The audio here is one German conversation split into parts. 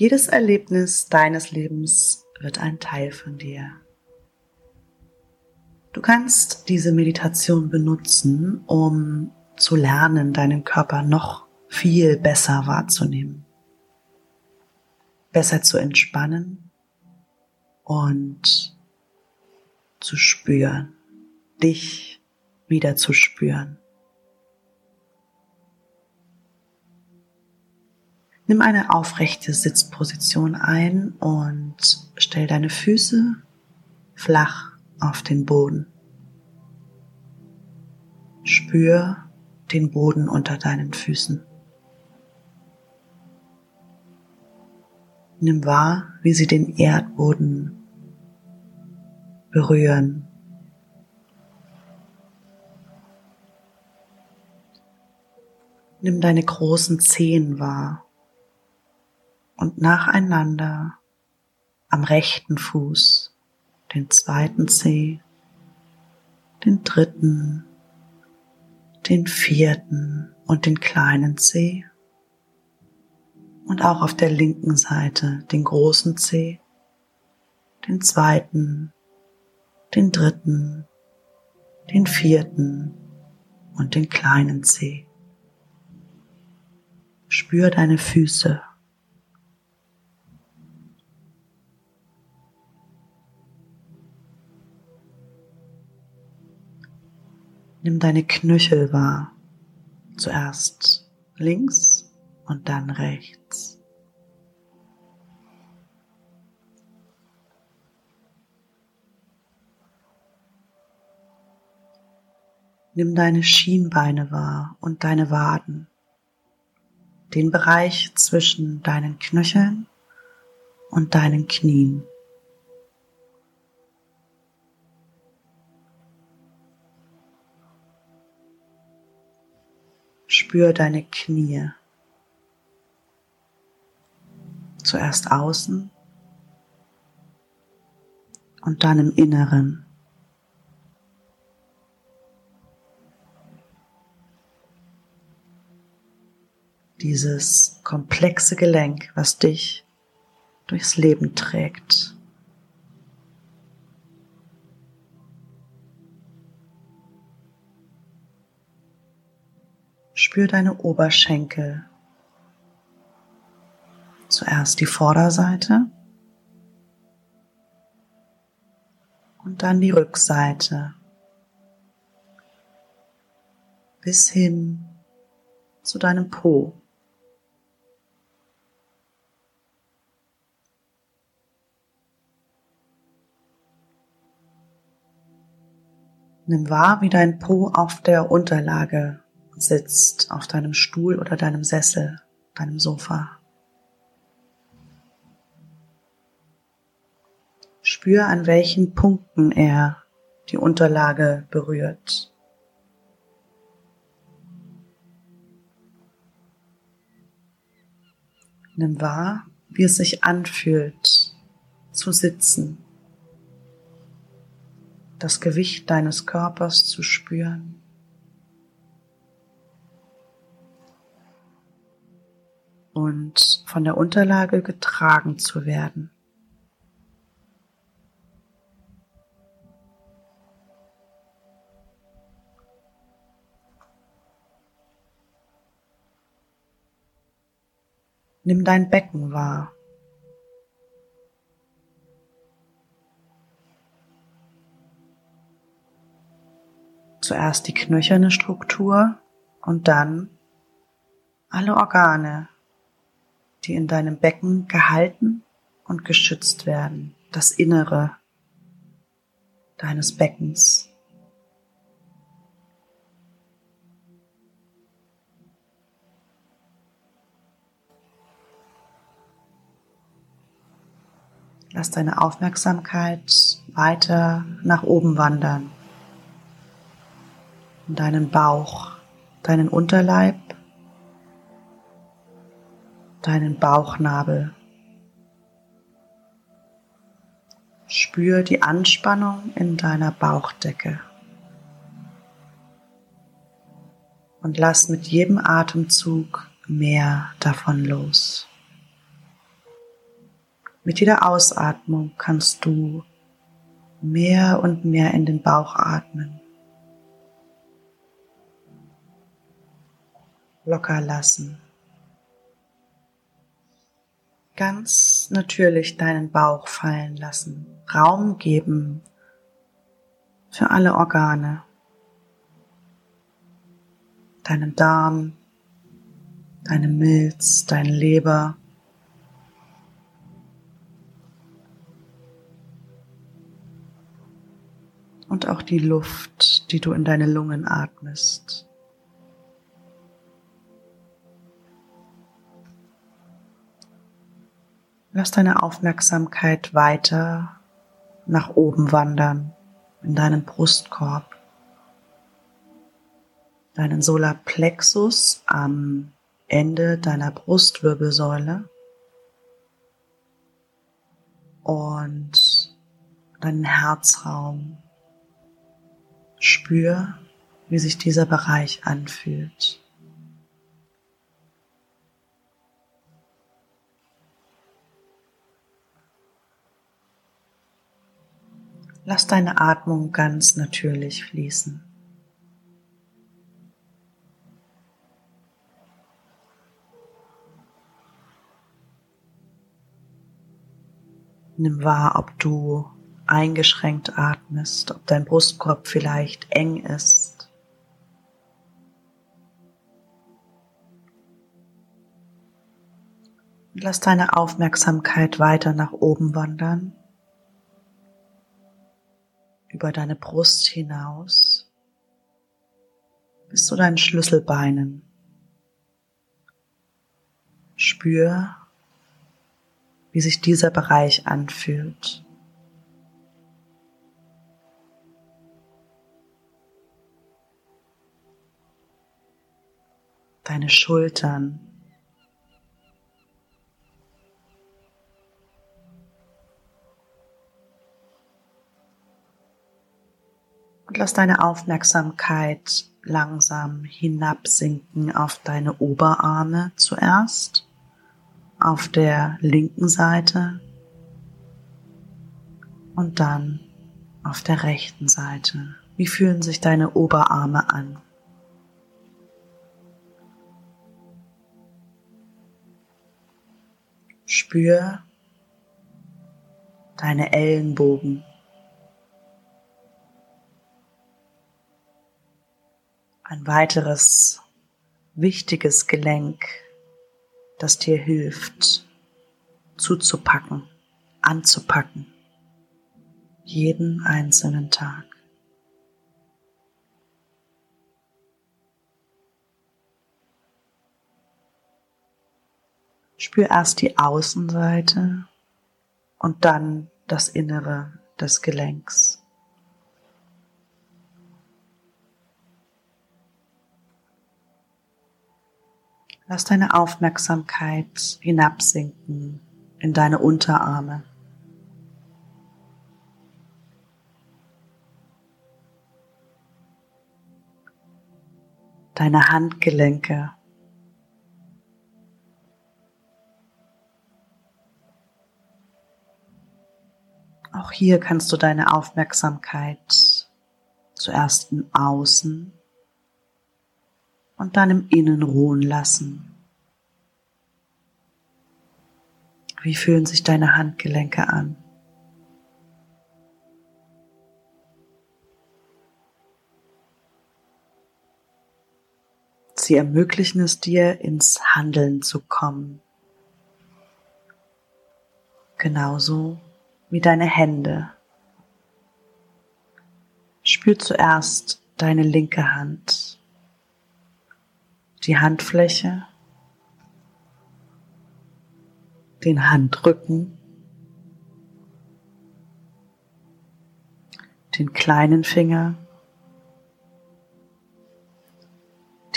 Jedes Erlebnis deines Lebens wird ein Teil von dir. Du kannst diese Meditation benutzen, um zu lernen, deinen Körper noch viel besser wahrzunehmen, besser zu entspannen und zu spüren, dich wieder zu spüren. Nimm eine aufrechte Sitzposition ein und stell deine Füße flach auf den Boden. Spür den Boden unter deinen Füßen. Nimm wahr, wie sie den Erdboden berühren. Nimm deine großen Zehen wahr und nacheinander am rechten Fuß den zweiten Zeh, den dritten, den vierten und den kleinen Zeh und auch auf der linken Seite den großen Zeh, den zweiten, den dritten, den vierten und den kleinen Zeh. Spür deine Füße. Nimm deine Knöchel wahr. Zuerst links und dann rechts. Nimm deine Schienbeine wahr und deine Waden, den Bereich zwischen deinen Knöcheln und deinen Knien. Spür deine Knie. Zuerst außen und dann im Inneren. Dieses komplexe Gelenk, was dich durchs Leben trägt. Spür deine Oberschenkel. Zuerst die Vorderseite und dann die Rückseite bis hin zu deinem Po. Nimm wahr, wie dein Po auf der Unterlage sitzt auf deinem Stuhl oder deinem Sessel, deinem Sofa. Spür, an welchen Punkten er die Unterlage berührt. Nimm wahr, wie es sich anfühlt, zu sitzen, das Gewicht deines Körpers zu spüren. Und von der Unterlage getragen zu werden. Nimm dein Becken wahr. Zuerst die knöcherne Struktur und dann alle Organe, die in deinem Becken gehalten und geschützt werden, das Innere deines Beckens. Lass deine Aufmerksamkeit weiter nach oben wandern. In deinen Bauch, deinen Unterleib deinen Bauchnabel. Spür die Anspannung in deiner Bauchdecke. Und lass mit jedem Atemzug mehr davon los. Mit jeder Ausatmung kannst du mehr und mehr in den Bauch atmen. Locker lassen. Ganz natürlich deinen Bauch fallen lassen. Raum geben für alle Organe. Deinen Darm, deine Milz, dein Leber, und auch die Luft, die du in deine Lungen atmest. Lass deine Aufmerksamkeit weiter nach oben wandern in deinen Brustkorb, deinen Solarplexus am Ende deiner Brustwirbelsäule und deinen Herzraum Spür, wie sich dieser Bereich anfühlt. Lass deine Atmung ganz natürlich fließen. Nimm wahr, ob du eingeschränkt atmest, ob dein Brustkorb vielleicht eng ist. Lass deine Aufmerksamkeit weiter nach oben wandern, über deine Brust hinaus, bis zu deinen Schlüsselbeinen. Spür, wie sich dieser Bereich anfühlt. deine Schultern. Lass deine Aufmerksamkeit langsam hinabsinken auf deine Oberarme zuerst, auf der linken Seite und dann auf der rechten Seite. Wie fühlen sich deine Oberarme an? Spür deine Ellenbogen. Ein weiteres wichtiges Gelenk, das dir hilft, zuzupacken, anzupacken, jeden einzelnen Tag. Spür erst die Außenseite und dann das Innere des Gelenks. Lass deine Aufmerksamkeit hinabsinken in deine Unterarme. Deine Handgelenke Auch hier kannst du deine Aufmerksamkeit zuerst im Außen und dann im Innen ruhen lassen. Wie fühlen sich deine Handgelenke an? Sie ermöglichen es dir, ins Handeln zu kommen. Genauso wie deine Hände. Spür zuerst deine linke Hand, die Handfläche, den Handrücken, den kleinen Finger,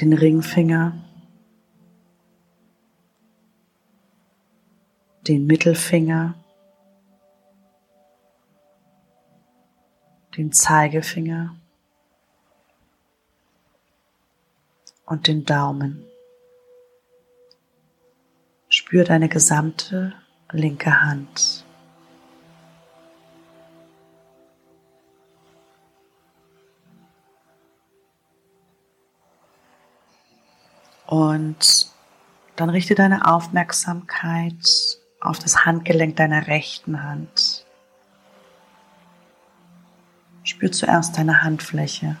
den Ringfinger, den Mittelfinger, den Zeigefinger und den Daumen. Spür deine gesamte linke Hand. Und dann richte deine Aufmerksamkeit auf das Handgelenk deiner rechten Hand. Spür zuerst deine Handfläche.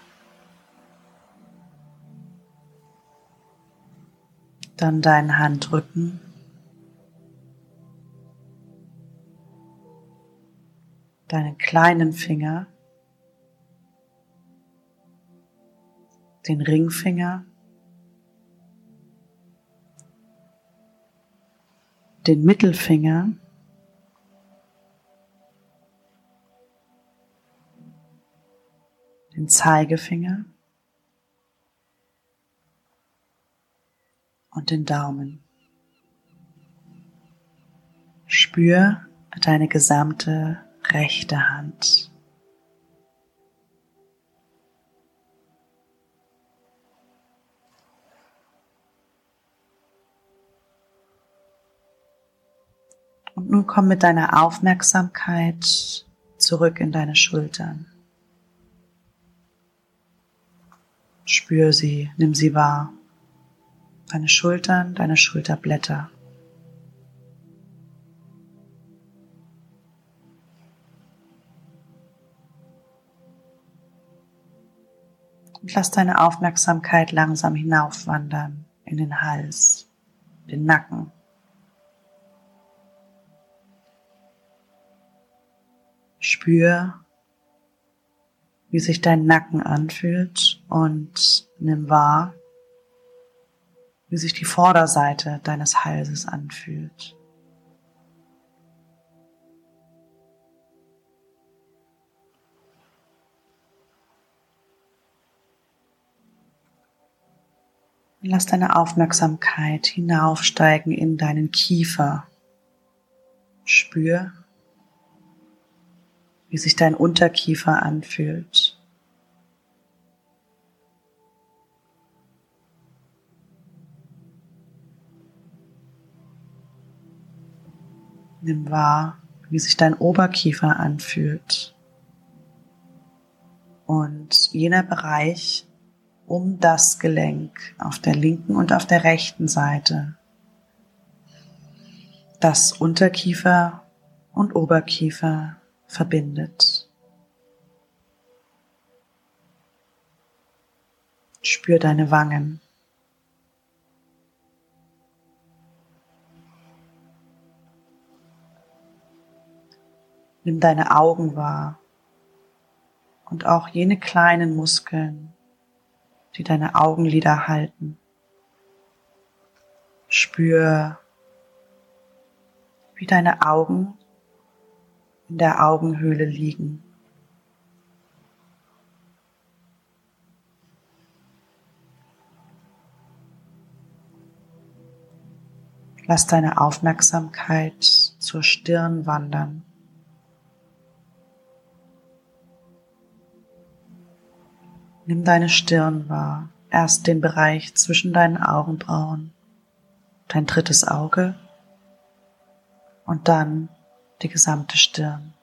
Dann deinen Handrücken. Deinen kleinen Finger. Den Ringfinger. Den Mittelfinger. den Zeigefinger und den Daumen. Spür deine gesamte rechte Hand. Und nun komm mit deiner Aufmerksamkeit zurück in deine Schultern. Spür sie, nimm sie wahr. Deine Schultern, deine Schulterblätter. Und lass deine Aufmerksamkeit langsam hinaufwandern in den Hals, den Nacken. Spür, wie sich dein Nacken anfühlt und nimm wahr, wie sich die Vorderseite deines Halses anfühlt. Lass deine Aufmerksamkeit hinaufsteigen in deinen Kiefer. Spür, wie sich dein Unterkiefer anfühlt. Nimm wahr, wie sich dein Oberkiefer anfühlt. Und jener Bereich um das Gelenk auf der linken und auf der rechten Seite. Das Unterkiefer und Oberkiefer verbindet. Spür deine Wangen. Nimm deine Augen wahr und auch jene kleinen Muskeln, die deine Augenlider halten. Spür, wie deine Augen in der Augenhöhle liegen. Lass deine Aufmerksamkeit zur Stirn wandern. Nimm deine Stirn wahr, erst den Bereich zwischen deinen Augenbrauen, dein drittes Auge und dann die gesamte Stirn.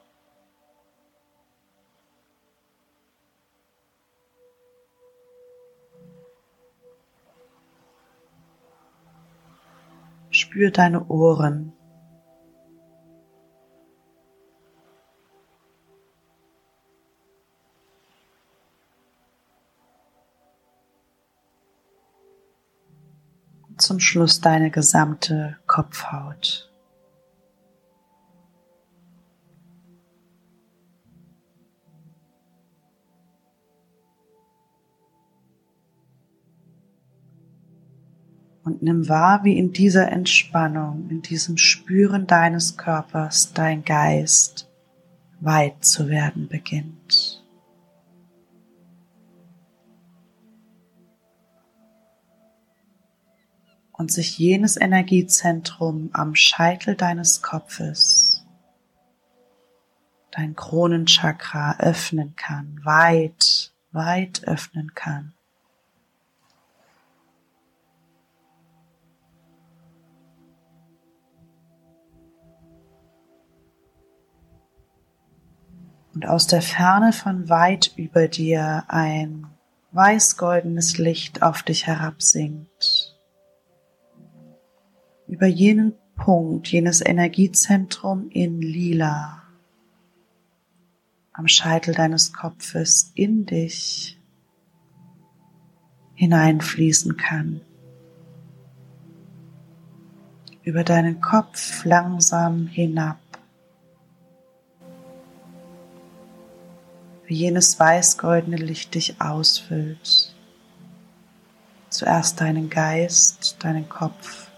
Spür deine Ohren. Zum Schluss deine gesamte Kopfhaut. Und nimm wahr, wie in dieser Entspannung, in diesem Spüren deines Körpers dein Geist weit zu werden beginnt. Und sich jenes Energiezentrum am Scheitel deines Kopfes, dein Kronenchakra öffnen kann, weit, weit öffnen kann. und aus der Ferne von weit über dir ein weiß-goldenes Licht auf dich herabsinkt über jenen Punkt, jenes Energiezentrum in lila am Scheitel deines Kopfes in dich hineinfließen kann. Über deinen Kopf langsam hinab. Wie jenes weißgoldene Licht dich ausfüllt. Zuerst deinen Geist, deinen Kopf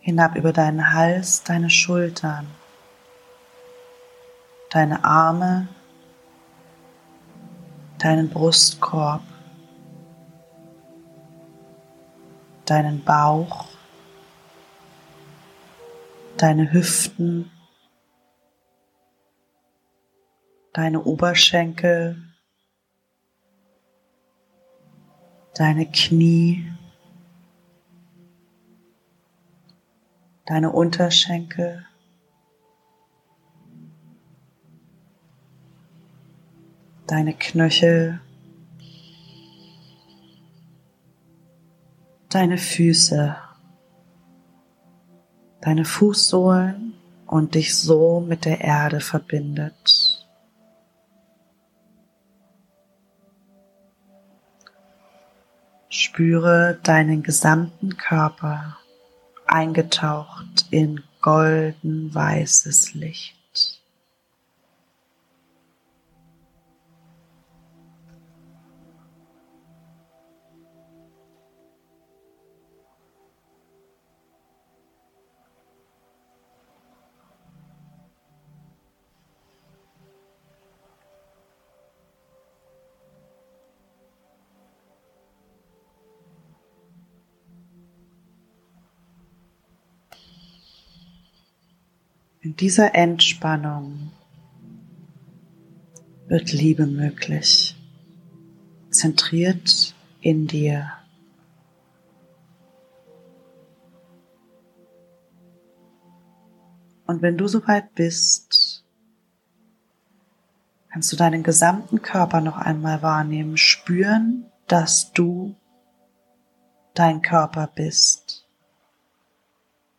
hinab über deinen Hals, deine Schultern, deine Arme, deinen Brustkorb, deinen Bauch, deine Hüften, deine Oberschenkel, deine Knie, deine Unterschenkel, deine Knöchel, deine Füße, deine Fußsohlen und dich so mit der Erde verbindet. Spüre deinen gesamten Körper eingetaucht in golden weißes Licht. In dieser Entspannung wird Liebe möglich, zentriert in dir. Und wenn du soweit bist, kannst du deinen gesamten Körper noch einmal wahrnehmen, spüren, dass du dein Körper bist,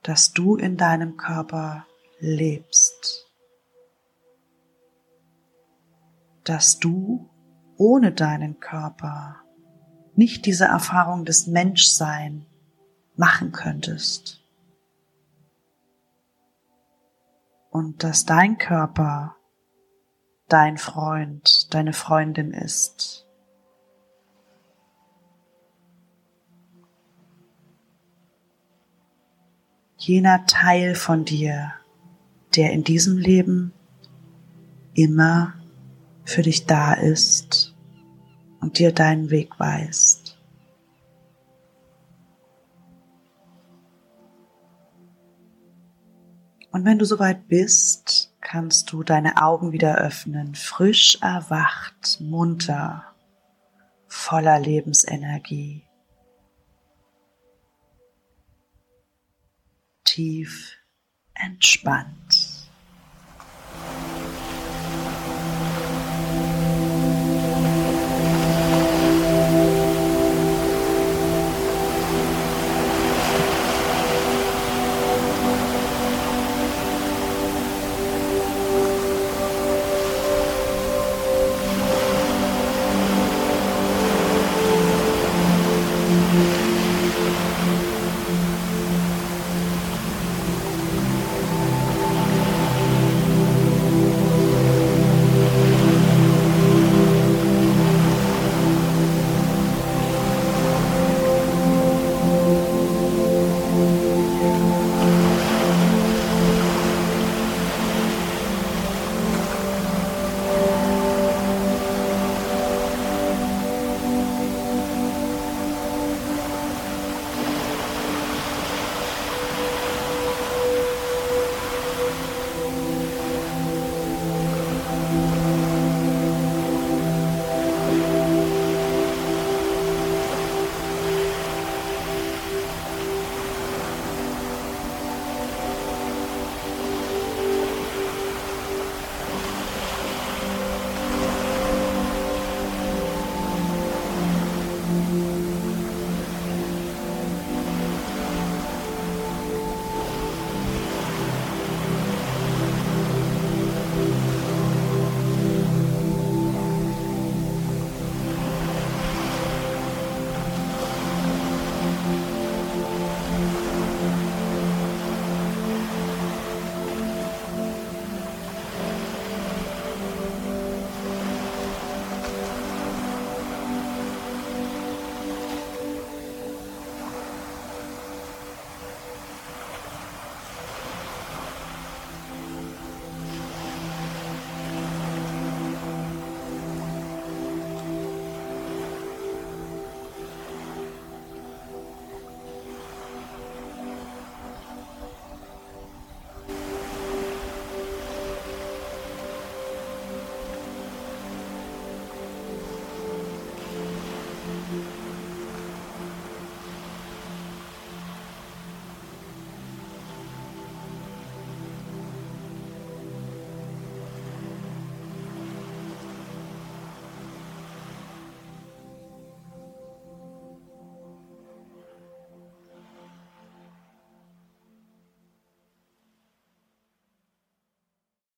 dass du in deinem Körper lebst. Dass du ohne deinen Körper nicht diese Erfahrung des Menschsein machen könntest. Und dass dein Körper dein Freund, deine Freundin ist. Jener Teil von dir, der in diesem Leben immer für dich da ist und dir deinen Weg weist. Und wenn du soweit bist, kannst du deine Augen wieder öffnen, frisch erwacht, munter, voller Lebensenergie. Tief entspannt.